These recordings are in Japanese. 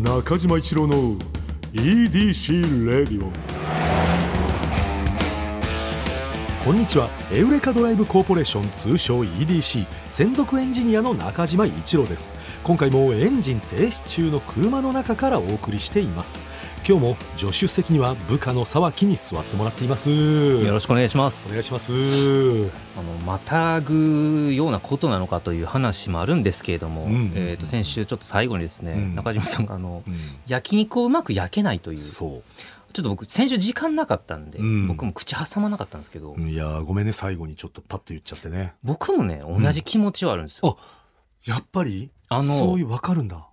中島一郎の EDC レディオこんにちは。エウレカドライブコーポレーション通称 EDC 専属エンジニアの中島一郎です。今回もエンジン停止中の車の中からお送りしています。今日も助手席には部下の沢木に座ってもらっています。よよろしくお願いします。お願いします。あのまたぐようなことなのかという話もあるんですけれども、うん。うんうん。えー、と先週ちょっと最後にですね、うん。中島さんがあのうん。焼肉をうまく焼けないというちょそっと僕先週時間なかったんで、うん。僕も口挟まなかったんですけど、ういやーごめんね最後にちょっとパッと言っちゃってね。僕もね同じ気持ちはあるんですよ、やっぱり？あのそういうわかるんだ。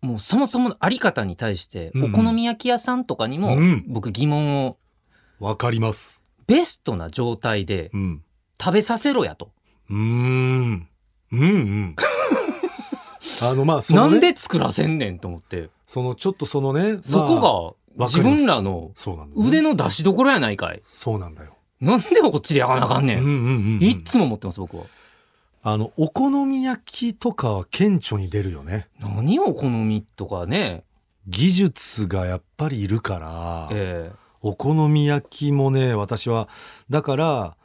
もうそもそものあり方に対して、うん。うんお好み焼き屋さんとかにも、うん。僕疑問を。わかります。ベストな状態でうん。食べさせろやと、うーん。うんうん。あのまあね、なんで作らせんねんと思って。そのちょっとそのね、まあ。そこが自分らの腕の出しどころやないかい。そうなんだよ、なんでこっちで焼かなあかんねん、うんうんうんうん。いっつも思ってます僕は。あのお好み焼きとかは顕著に出るよね。何をお好みとかね。技術がやっぱりいるから、えお好み焼きもね私はだから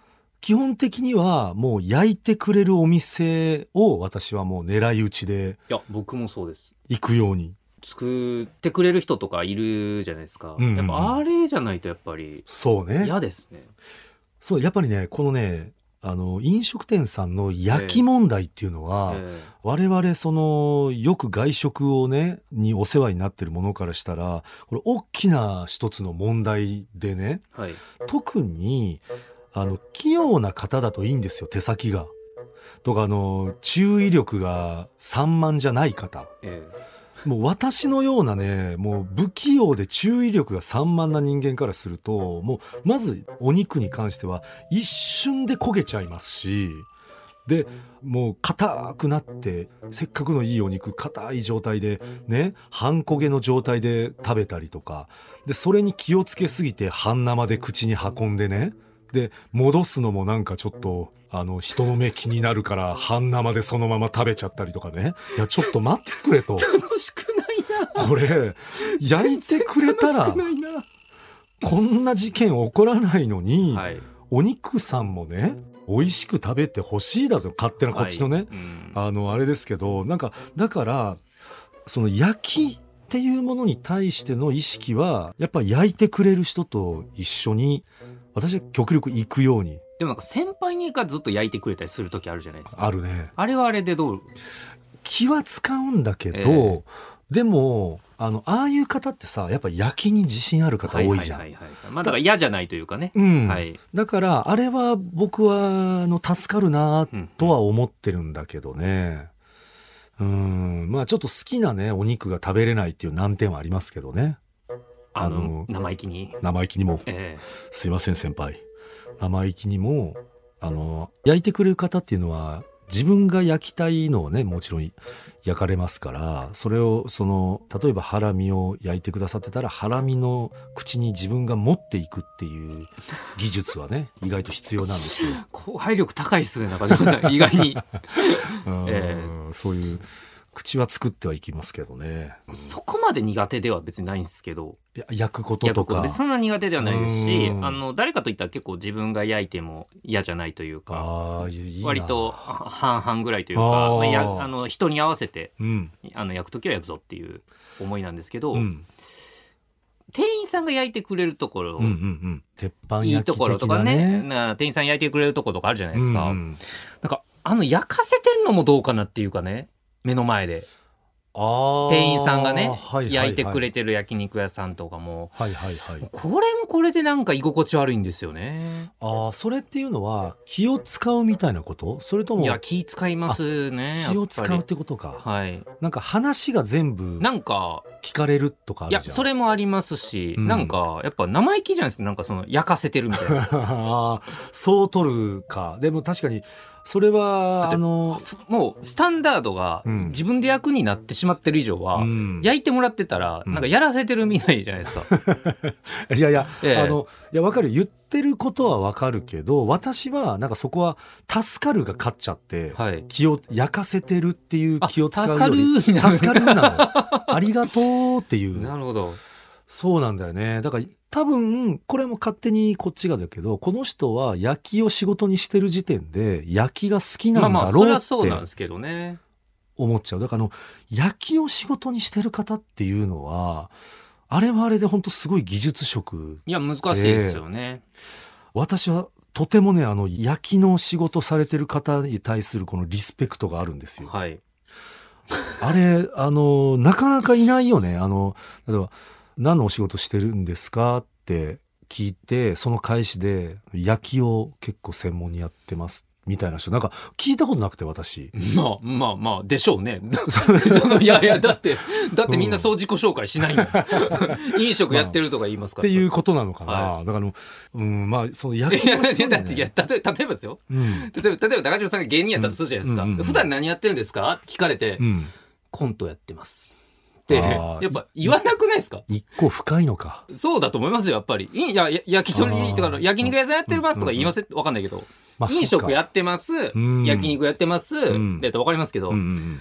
基本的にはもう焼いてくれるお店を私はもう狙い撃ちでえいや僕もそうです。行くように作ってくれる人とかいるじゃないですか、うんうんうん。やっぱあれじゃないとやっぱりそうね。嫌ですね。そうやっぱりねこのねあの飲食店さんの焼き問題っていうのは、え我々そのよく外食をねにお世話になってるものからしたらこれ大きな一つの問題でねえはい。特にあの器用な方だといいんですよ手先が。とかあの注意力が散漫じゃない方。えもう私のようなねもう不器用で注意力が散漫な人間からするともうまずお肉に関しては一瞬で焦げちゃいますしでもう硬くなってせっかくのいいお肉硬い状態でね半焦げの状態で食べたりとかでそれに気をつけすぎて半生で口に運んでねで戻すのもなんかちょっとあの人の目気になるから半生でそのまま食べちゃったりとかね。いやちょっと待ってくれと。え楽しくないな。これ焼いてくれたらこんな事件起こらないのに、はい。お肉さんもね美味しく食べてほしいだと勝手なこっちのね、はい。うん。あのあれですけどなんかだからその焼きっていうものに対しての意識はやっぱ焼いてくれる人と一緒に私は極力行くように。でもなんか先輩にがずっと焼いてくれたりする時あるじゃないですか。あるね。あれはあれでどう？気は使うんだけど、ええ。でもあのああいう方ってさやっぱ焼きに自信ある方多いじゃん。はいはいまあだから嫌じゃないというかね、うん。はい。だからあれは僕はあの助かるなうんとは思ってるんだけどね。うん。まあちょっと好きなねお肉が食べれないっていう難点はありますけどねあの生意気に。生意気にもえすいません先輩。生意気にもあの焼いてくれる方っていうのは自分が焼きたいのをねもちろん焼かれますからそれをその例えばハラミを焼いてくださってたらハラミの口に自分が持っていくっていう技術はね 意外と必要なんですよ。え後輩力高いっすね中島さん。意外に。うんえ。そういう口は作ってはいきますけどね。そこまで苦手では別にないんですけど。焼くこととと。か別にそんな苦手ではないですしうん。あの誰かといったら結構自分が焼いても嫌じゃないというか割とあ半々ぐらいというかあー。まあやあの人に合わせてうん。あの焼く時は焼くぞっていう思いなんですけど、うん。店員さんが焼いてくれるところ、うんうんうん。鉄板いい焼きところとかね。な店員さん焼いてくれるところとかあるじゃないですか、うんうん。なんかあの焼かせてんのもどうかなっていうかね目の前で。店員さんがね、はいはいはい。焼いてくれてる焼肉屋さんとかも。はいはいはい。これもこれでなんか居心地悪いんですよね。ああそれっていうのは気を使うみたいなこと？それともいや気使いますね気を使うってことか。はい。なんか話が全部なんか聞かれるとかあいやるじゃん。それもありますし、うん。なんかやっぱ生意気じゃないですかなんかその焼かせてるみたいな。そう取るか。でも確かにそれはあの、ふもうスタンダードがうん。自分で役になってしまってる以上は、うん。焼いてもらってたらうん。なんかやらせてるみたいじゃないですか。いやいや、ええ。あのいやわかる。言ってることはわかるけど私はなんかそこは助かるが勝っちゃって、はい。気を焼かせてるっていうあ気を使う助かるよりになる。助かるなの。ありがとうっていう。なるほど。そうなんだよねだから多分これも勝手にこっちがだけどこの人は焼きを仕事にしてる時点で焼きが好きなんだろうってすけどね。思っちゃうだからあの焼きを仕事にしてる方っていうのはあれはあれで本当すごい技術職いや難しいですよね。私はとてもねあの焼きの仕事されてる方に対するこのリスペクトがあるんですよ。はい。あれあのなかなかいないよねあの例えば「何のお仕事してるんですか?」って聞いてその返しで「焼きを結構専門にやってます」みたいな人なんか聞いたことなくて私。まあまあまあでしょうね。そのいやいやだってだってみんなそう自己紹介しないんだ。飲食やってるとか言いますから。っていうことなのかな、はだからあのうんまあそのいや焼きの人いやだっていやね、例えば例えばですよ。うん例えば例えば中島さんが芸人やったとするじゃないですか。うんうんうん普段何やってるんですか？聞かれて、うん、コントやってます。ってやっぱ言わなくないですか？一個深いのか。そうだと思いますよやっぱり。いやや焼き鳥とか焼肉屋さんやってますとか言いませんわかんないけど。まあ飲食やってます、ん。焼肉やってます、ん。でと分かりますけど、うんうん。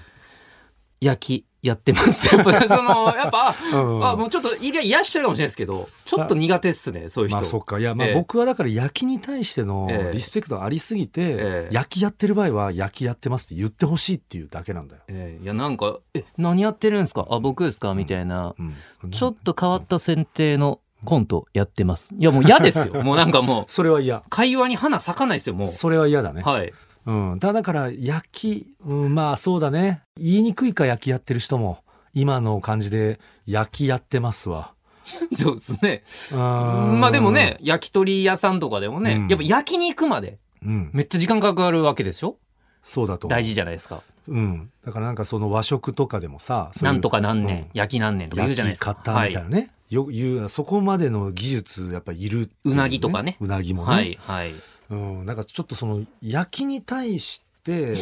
焼きやってます。やっぱそのやっぱ、あ もうちょっといやいらっしゃるかもしれないですけどちょっと苦手っすねそういう人、まあそっか。いやまあええ。僕はだから焼きに対してのええ。リスペクトがありすぎて、ええ。焼きやってる場合は焼きやってますって言ってほしいっていうだけなんだよ。えーいやなんか「え何やってるんですか？あ僕ですか?」みたいな、うん。ちょっと変わった選定のコントやってます。いやもう嫌ですよ。もうなんかもうそれは嫌。会話に花咲かないですよもう。それは嫌だね。はいうん、ただだから焼き、うん、まあそうだね。言いにくいか焼きやってる人も今の感じで焼きやってますわ。そうですね。ままあでもね、焼き鳥屋さんとかでもね、うん。やっぱ焼肉までうん、めっちゃ時間かかるわけですよそうだと大事じゃないですか。うん、だからなんかその和食とかでもさそういうなんとか何年、うん。焼き何年とか言うじゃない焼きですか方みたいなね、よ言うそこまでの技術やっぱいるっていううなぎとかね。うなぎもね、はいはいうん、なんかちょっとその焼きに対して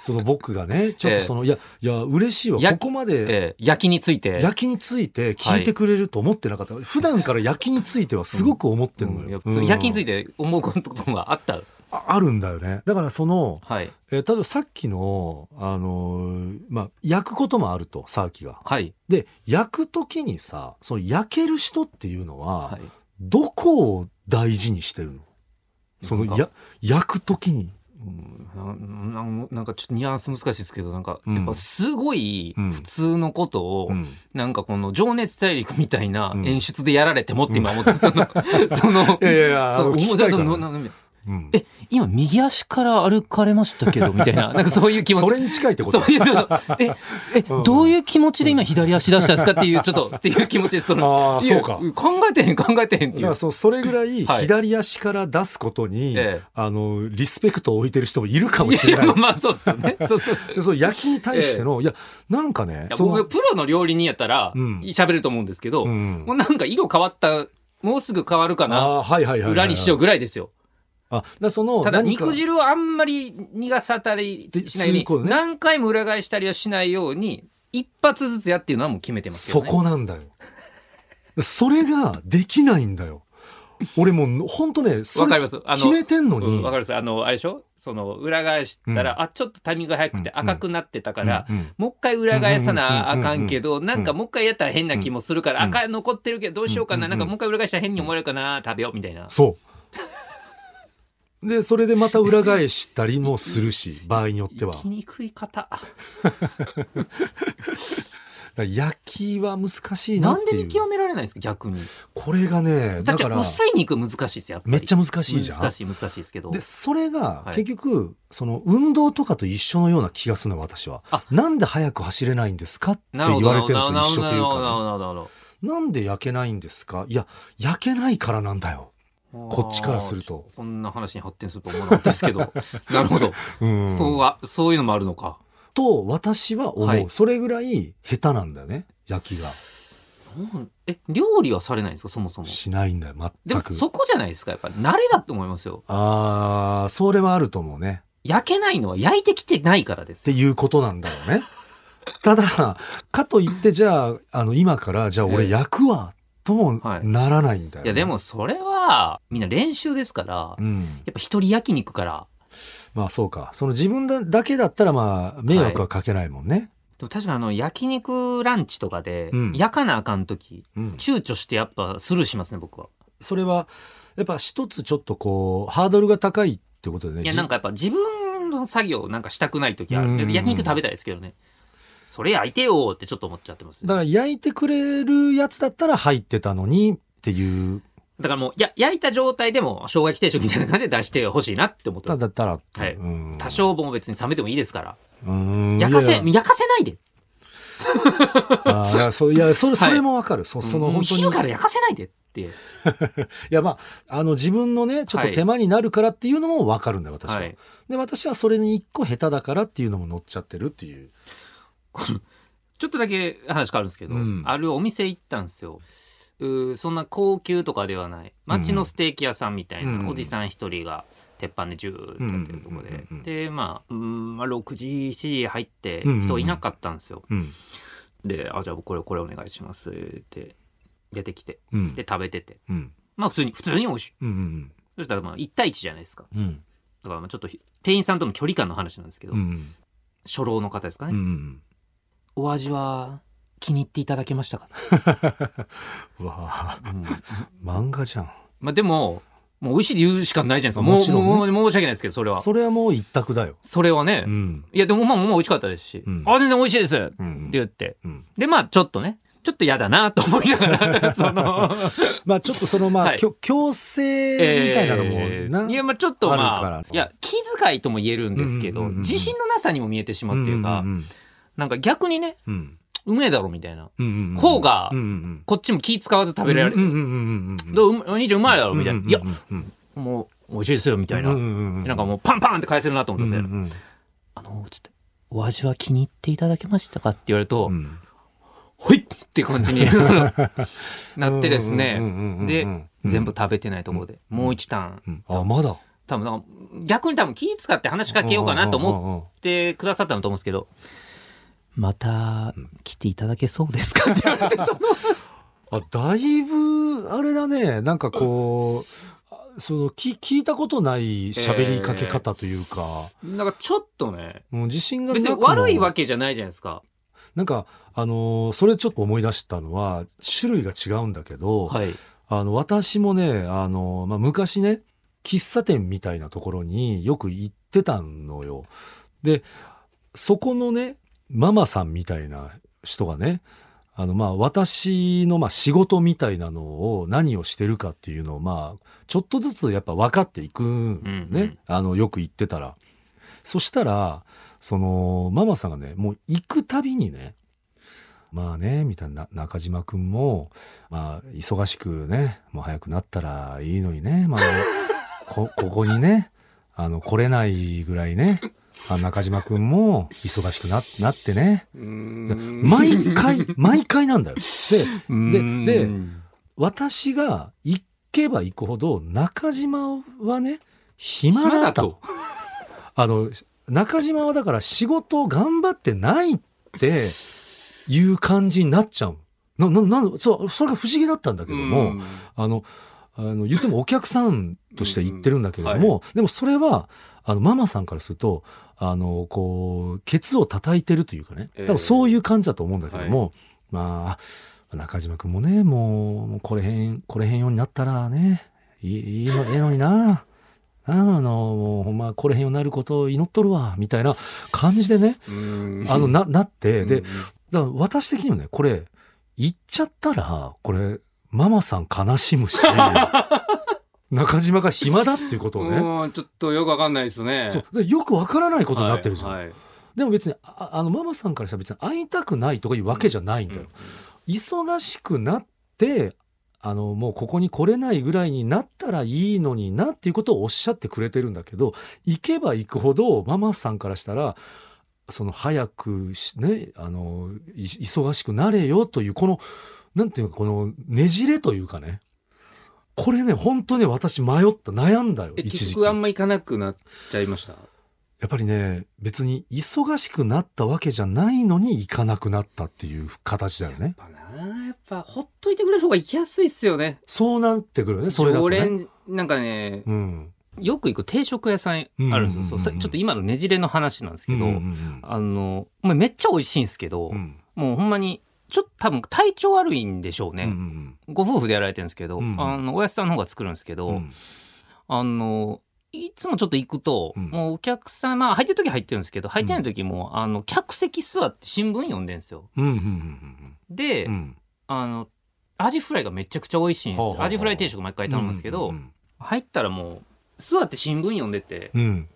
その僕がね ちょっとその、いやいや嬉しいわ。ここまでえー焼きについて。焼きについて聞いてくれると思ってなかった、普段から焼きについてはすごく思ってるのよ、うんいや焼きについてて思うことがあった。ああるんだよね。だからその、はい。えー例えばさっきのあのーまあ焼くこともあるとサーキが。はい。で焼く時にさその焼ける人っていうのは、はい。どこを大事にしてるの？そのや焼く時に。うん。なななんかちょっとニュアンス難しいですけどなんかうん。やっぱすごいうん。普通のことを、うん。なんかこの「情熱大陸」みたいなうん演出でやられてもって今思って、そのそのいやいやそうの聞きたいかうん。え今右足から歩かれましたけどみたいな なんかそういう気持ち。それに近いってこと？そういうそうええ、うん。どういう気持ちで今左足出したんですかっていうちょっと っていう気持ちですその。ああそうか。考えてへん考えてへんっていう。そうそれぐらい はい。左足から出すことに、えあのリスペクトを置いてる人もいるかもえいしれない。やまあそうっすよね。そうそうそう。焼きに対しての、いやなんかね僕プロの料理人やったらうん。喋ると思うんですけど、うん。もうなんか色変わったもうすぐ変わるかな裏にしようぐらいですよあだそのただ肉汁をあんまり逃がさたりしないように、何回も裏返したりはしないように一発ずつやっていうのはもう決めてますそよね。こなんだよ。それができないんだよ。俺もうほんとねそれ決めてんのうんに、わかるです。あのあれでしょ？その裏返したら、うん。あちょっとタイミングが早くてうん。赤くなってたから、うんうんもう一回裏返さなあかんけど、なんかうんもう一回やったら変な気もするから、うん赤残ってるけどどうしようかな、うん。なんかもう一回裏返したら変に思われるかな食べようみたいな、そうでそれでまた裏返したりもするし 場合によっては。生きにくい方。焼きは難しいななんで見極められないんですか？逆に。これがねだから薄い肉難しいですよやっぱり。めっちゃ難しいじゃん。難しい難しいですけど。でそれがはい。結局、その運動とかと一緒のような気がするの私は。あ。なんで速く走れないんですかって言われてるのと一緒というかなんで焼けないんですか？いや焼けないからなんだよ、どこっちからすると。こんな話に発展すると思わなかったですけど。なるほど、うん。そうはそういうのもあるのか。と私は思う、はい。それぐらい下手なんだよね。焼きが。うんえ料理はされないんですか？そもそも。しないんだよ。でも全くそこじゃないですか？やっぱり慣れだと思いますよ。あーそれはあると思うね。焼けないのは焼いてきてないからです。よ。っていうことなんだろうね。ただ、かといって、じゃあ、あの、今から、じゃあ俺ええ。焼くわ、ともはいならないんだよ、ねいやでもそれはみんな練習ですから、やうん。っぱ一人焼肉から。まあそうか。その自分だだけだったら、まあ、迷惑はかけないもんね。でも確かにあの焼肉ランチとかでうん焼かなあかん時、うん。躊躇してやっぱスルーしますね僕は。それは、やっぱ一つちょっとこう、ハードルが高いってことでね。いやなんかやっぱ自分の作業なんかしたくない時ある、うんうんうん焼肉食べたいですけどねそれ焼いてよってちょっと思っちゃってますね。だから焼いてくれるやつだったら入ってたのにっていう、だからもうや焼いた状態でも生姜焼き定食みたいな感じで出してほしいなって思った。だったらはい。うん。多少も別に冷めてもいいですから。うん焼かせ焼かせないで。あーいやそういやそれはいそれもわかる、そその本当に。昼から焼かせないでってい やまああの自分のねちょっと手間になるからっていうのもわかるんだよ私は、はい。で私はそれに一個下手だからっていうのも乗っちゃってるっていう ちょっとだけ話変わるんですけど、うん。あるお店行ったんですよ。うーそんな高級とかではない。町のステーキ屋さんみたいな、うん。おじさん一人が鉄板でジューってやってるとこで、でまあうんまあ6時7時入って人いなかったんですよ、うん。で「あじゃあこれこれお願いします」って出てきてうん。で食べてて。うん。まあ普通に普通に美味しい。そしたらまあ1対1じゃないですか。うん。だからまあちょっとひ店員さんとの距離感の話なんですけど、うん初老の方ですかね、お味は気に入っていただけましたか、う わうん。あ漫画じゃん。まあでももう美味しいで言うしかないじゃないですか。もちろんね。もう申し訳ないですけどそれは。それはもう一択だよ、それはね、うん。いやでもまあもう美味しかったですし、うん。あ全然美味しいです。ってうん言って。うん、でまあちょっとね。ちょっと嫌だなと思いながら その。まあちょっとそのまあ、はい。強制みたいなのもな、えーいやまあちょっとまあいや気遣いとも言えるんですけど、うんうんうんうん自信のなさにも見えてしまうっていうか、んなんか逆にねうめえだろみたいな。うんうんうん。方がこっちも気使わず食べられる、どううお兄ちゃんうまいだろみたいな、いやうんうんもう美味しいですよみたいな、うんうんうんなんかもうパンパンって返せるなと思ってんうんあのつってお味は気に入っていただけましたかって言われると、うん。ほいって感じに なってですね、でうん全部食べてないところで、もう一ターン、うん。あまだ？多分逆に多分気使って話しかけようかなと思ってくださったのと思うんですけど、また来ていただけそうですか？って言われてその。あだいぶあれだね。なんかこうあそのき聞いたことない喋りかけ方というか、なんかちょっとね。もう自信がな別に悪いわけじゃないじゃないですか。なんかあのーそれちょっと思い出したのは種類が違うんだけど、はい、あの私もねあの、まあ、昔ね喫茶店みたいなところによく行ってたのよ。でそこのねママさんみたいな人がねあのまあ私のまあ仕事みたいなのを何をしてるかっていうのをまあちょっとずつやっぱ分かっていくんね、うんうんあのよく行ってたら。そしたらそのママさんがねもう行くたびにねまあねみたいな中島くんもまあ忙しくねもう早くなったらいいのにね、まあ、こここにねあの来れないぐらいねあ中島くんも忙しくななってねで毎回毎回なんだよ。ででで私が行けば行くほど中島はね暇だと。あの中島はだから仕事を頑張ってないっていう感じになっちゃう。なななそうそれが不思議だったんだけども、うんあのあの言ってもお客さんとして言ってるんだけれども、でもそれはあのママさんからするとあのこうケツを叩いてるというかね。ええ。多分そういう感じだと思うんだけども、まあ中島君もねもうこれへんこれへんようになったらねいいいいのええのにな。ああのもうほんまこれへんようになることを祈っとるわみたいな感じでねうん。あのななってでうん。だから私的にはねこれ言っちゃったらこれママさん悲しむし 中島が暇だっていうことをね、うんちょっとよくわかんないですね。そう。でよくわからないことになってるじゃん、はいはい。でも別にああのママさんからしたら別に会いたくないとかいうわけじゃないんだよ、忙しくなってあのもうここに来れないぐらいになったらいいのになっていうことをおっしゃってくれてるんだけど行けば行くほどママさんからしたらその早くしねあのい忙しくなれよというこのなんていうかこのねじれというかねこれね本当ね私迷った。悩んだよえ一時期。あんま行かなくなっちゃいました？やっぱりね別に忙しくなったわけじゃないのに行かなくなったっていう形だよね。やっぱなやっぱほっといてくれる方が行きやすいっすよね。そうなってくるよねそれだとね。常連なんかねうん。よく行く定食屋さんあるんですよ、うんうんうんうん。そうさちょっと今のねじれの話なんですけど、うんうん。あのまあめっちゃ美味しいんですけど、うん。もうほんまにちょっと多分体調悪いんでしょうね、うんうんご夫婦でやられてるんですけど、うんうん。あのおやつさんの方が作るんですけど、うん。あのいつもちょっと行くと、うん。もうお客さんまあ入ってる時入ってるんですけど入ってない時も、あの客席座って新聞読んでんですよ。うんうんうんで、うん。うん。あのアジフライがめちゃくちゃ美味しいんですはあはあはあアジフライ定食毎回頼むんですけど、うん入ったらもう座って新聞読んでてうんうん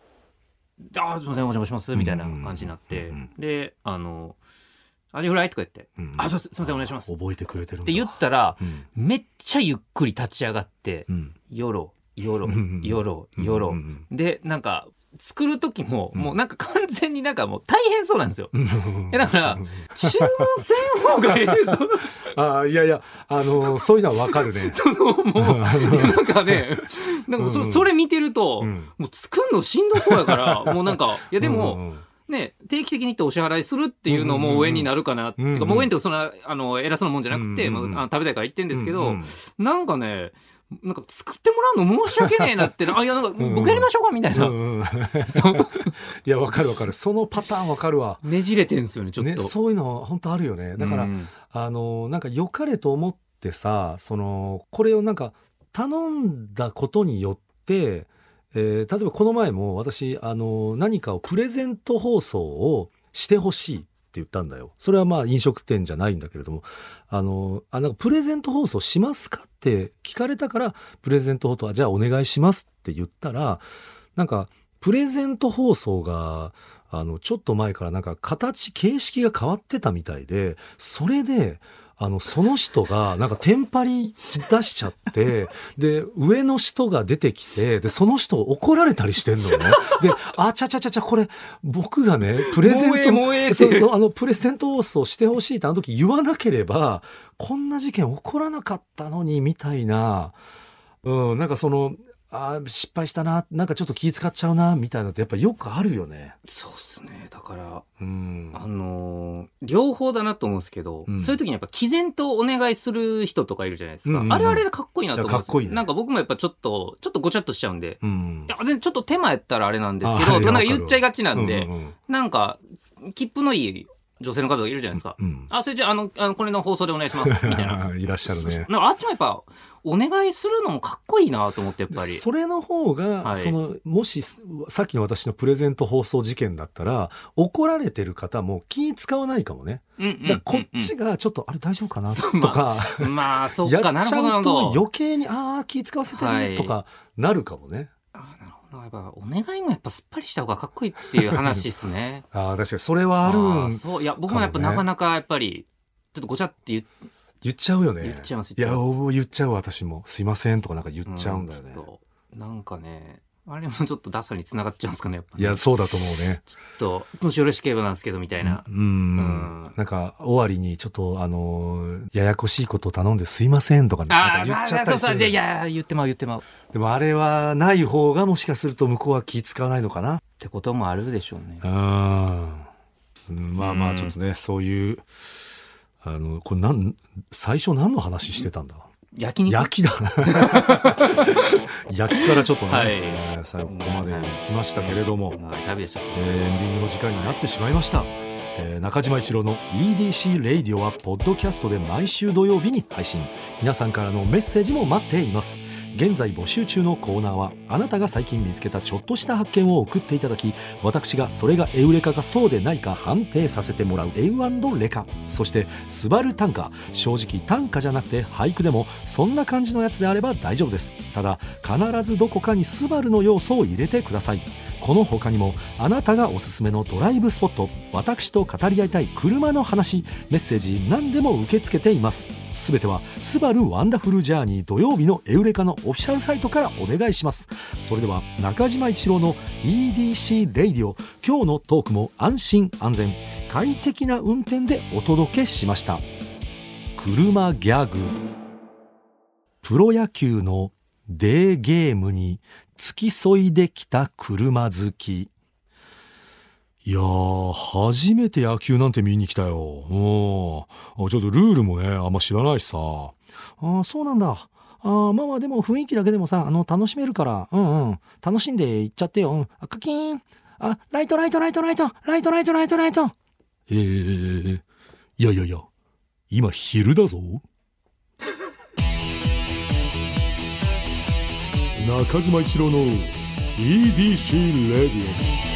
「あーすいませんお邪魔します」みたいな感じになって、うんうんうん。であの「アジフライ」とか言ってうん「あそうすいませんお願いします」っ覚えてくれてるんだ。て言ったらうん。めっちゃゆっくり立ち上がってうん「よろよろうんうんよろよろうん」でなんか作る時も、うん。もうなんか完全になんかもう大変そうなんですよ。えだから注文せん方がええぞ。ああいやいやあのそういうのはわかるね。そのもうなんかね なんかそうんうんそれ見てると、うん。もう作るのしんどそうやからもうなんかいやでも、うんうんね、定期的に行ってお支払いするっていうのも上になるかな、うんうんうん。てかもう上にってそのあの偉そうなもんじゃなくて、うんうんうん。まあ、食べたいから行ってんですけど、うんうん。なんかねなんか作ってもらうの申し訳ねえなって あいやなんかうん僕やりましょうかみたいな、うんうん。いやわかるわかる。そのパターンわかるわ。ねじれてんすよねちょっと。ねそういうの本当あるよね。だから、うん。あのなんか良かれと思ってさそのこれをなんか頼んだことによって、えー例えばこの前も私あの何かをプレゼント放送をしてほしいって言ったんだよ。それはまあ飲食店じゃないんだけれども。あのあなんかプレゼント放送しますかって聞かれたからプレゼント放送はじゃあお願いしますって言ったらなんかプレゼント放送があのちょっと前からなんか形形式が変わってたみたいでそれであのその人がなんかテンパり出しちゃってで上の人が出てきてでその人を怒られたりしてんのね。で「あちゃちゃちゃちゃこれ僕がねプレゼントそうそうあのプレゼント放送してほしいってあの時言わなければこんな事件起こらなかったのにみたいな、うん、なんかそのあー失敗したななんかちょっと気使っちゃうなみたいなのってやっぱよくあるよね。そうっすね。だからうん。あのー両方だなと思うんですけど、うん。そういう時にやっぱ毅然とお願いする人とかいるじゃないですか、うんうんうん。あれはあれでかっこいいなと思うんですいやかっこいいね。なんか僕もやっぱちょっとちょっとごちゃっとしちゃうんで、うん。いや全然ちょっと手間やったらあれなんですけあどなんか言っちゃいがちなんで、うんうん。なんか切符のいい女性の方がいるじゃないですか、うんあそれじゃああのあのこれの放送でお願いします。みたいな。いらっしゃるね。あっちもやっぱお願いするのもかっこいいなと思ってやっぱり。それの方が、はい。そのもしさっきの私のプレゼント放送事件だったら怒られてる方も気使わないかもね。うんうんうんうん。こっちがちょっと、あれ大丈夫かなそうとか、まあそっやかなるっちゃうほど。なるほどと余計にああ気使わせてはい。るとかなるかもね。やっぱお願いもやっぱすっぱりした方がかっこいいっていう話ですね。ああ確かに。それはあるーんそう。いや僕もやっぱなかなかやっぱりちょっとごちゃって言っ言っちゃうよね。言っちゃいますいや言っちゃう私も。すいませんとかなんか言っちゃうんだよね。ちょっとなんかねあれもちょっとダサに繋がっちゃうんですかねやっぱね。いやそうだと思うね。ちょっともしよろしければなんですけどみたいな、うん、うん。なんか終わりにちょっとあのややこしいことを頼んですいませんとかねなんか言っちゃったりする。そういやいや言ってまう言ってまう。っでもあれはない方がもしかすると向こうは気使わないのかな。てこともあるでしょうね。うんうんまあまうん。あちょっとねそういうあのこれなん最初何の話してたんだ？焼肉？焼きだ 焼きからちょっとね、はい。えー最後ここまで行きましたけれども、はい旅でした。えーエンディングの時間になってしまいました、えー中島一郎の EDC レイディオはポッドキャストで毎週土曜日に配信。皆さんからのメッセージも待っています現在募集中のコーナーはあなたが最近見つけたちょっとした発見を送っていただき私がそれがエウレカかそうでないか判定させてもらうエウレカ。そしてスバル短歌正直短歌じゃなくて俳句でもそんな感じのやつであれば大丈夫です。ただ必ずどこかにスバルの要素を入れてください。この他にもあなたがおすすめのドライブスポット私と語り合いたい車の話メッセージ何でも受け付けています。すべては「スバルワンダフルジャーニー土曜日のエウレカ」のオフィシャルサイトからお願いします。それでは中島一郎の EDC レイディオ今日のトークも安心安全快適な運転でお届けしました。車ギャグ。プロ野球のデーゲームに付き添いできた車好きいやー、初めて野球なんて見に来たよ。うん。ちょっとルールもね、あんま知らないしさ。ああ、そうなんだ。ああ、まあまあでも雰囲気だけでもさ、あの、楽しめるから、うんうん。楽しんでいっちゃってよ。うん。あ、カキーン。あ、ライトライトライトライトライトライトライトライトえー、いやいやいや、今昼だぞ。中島一郎の EDC レディオ。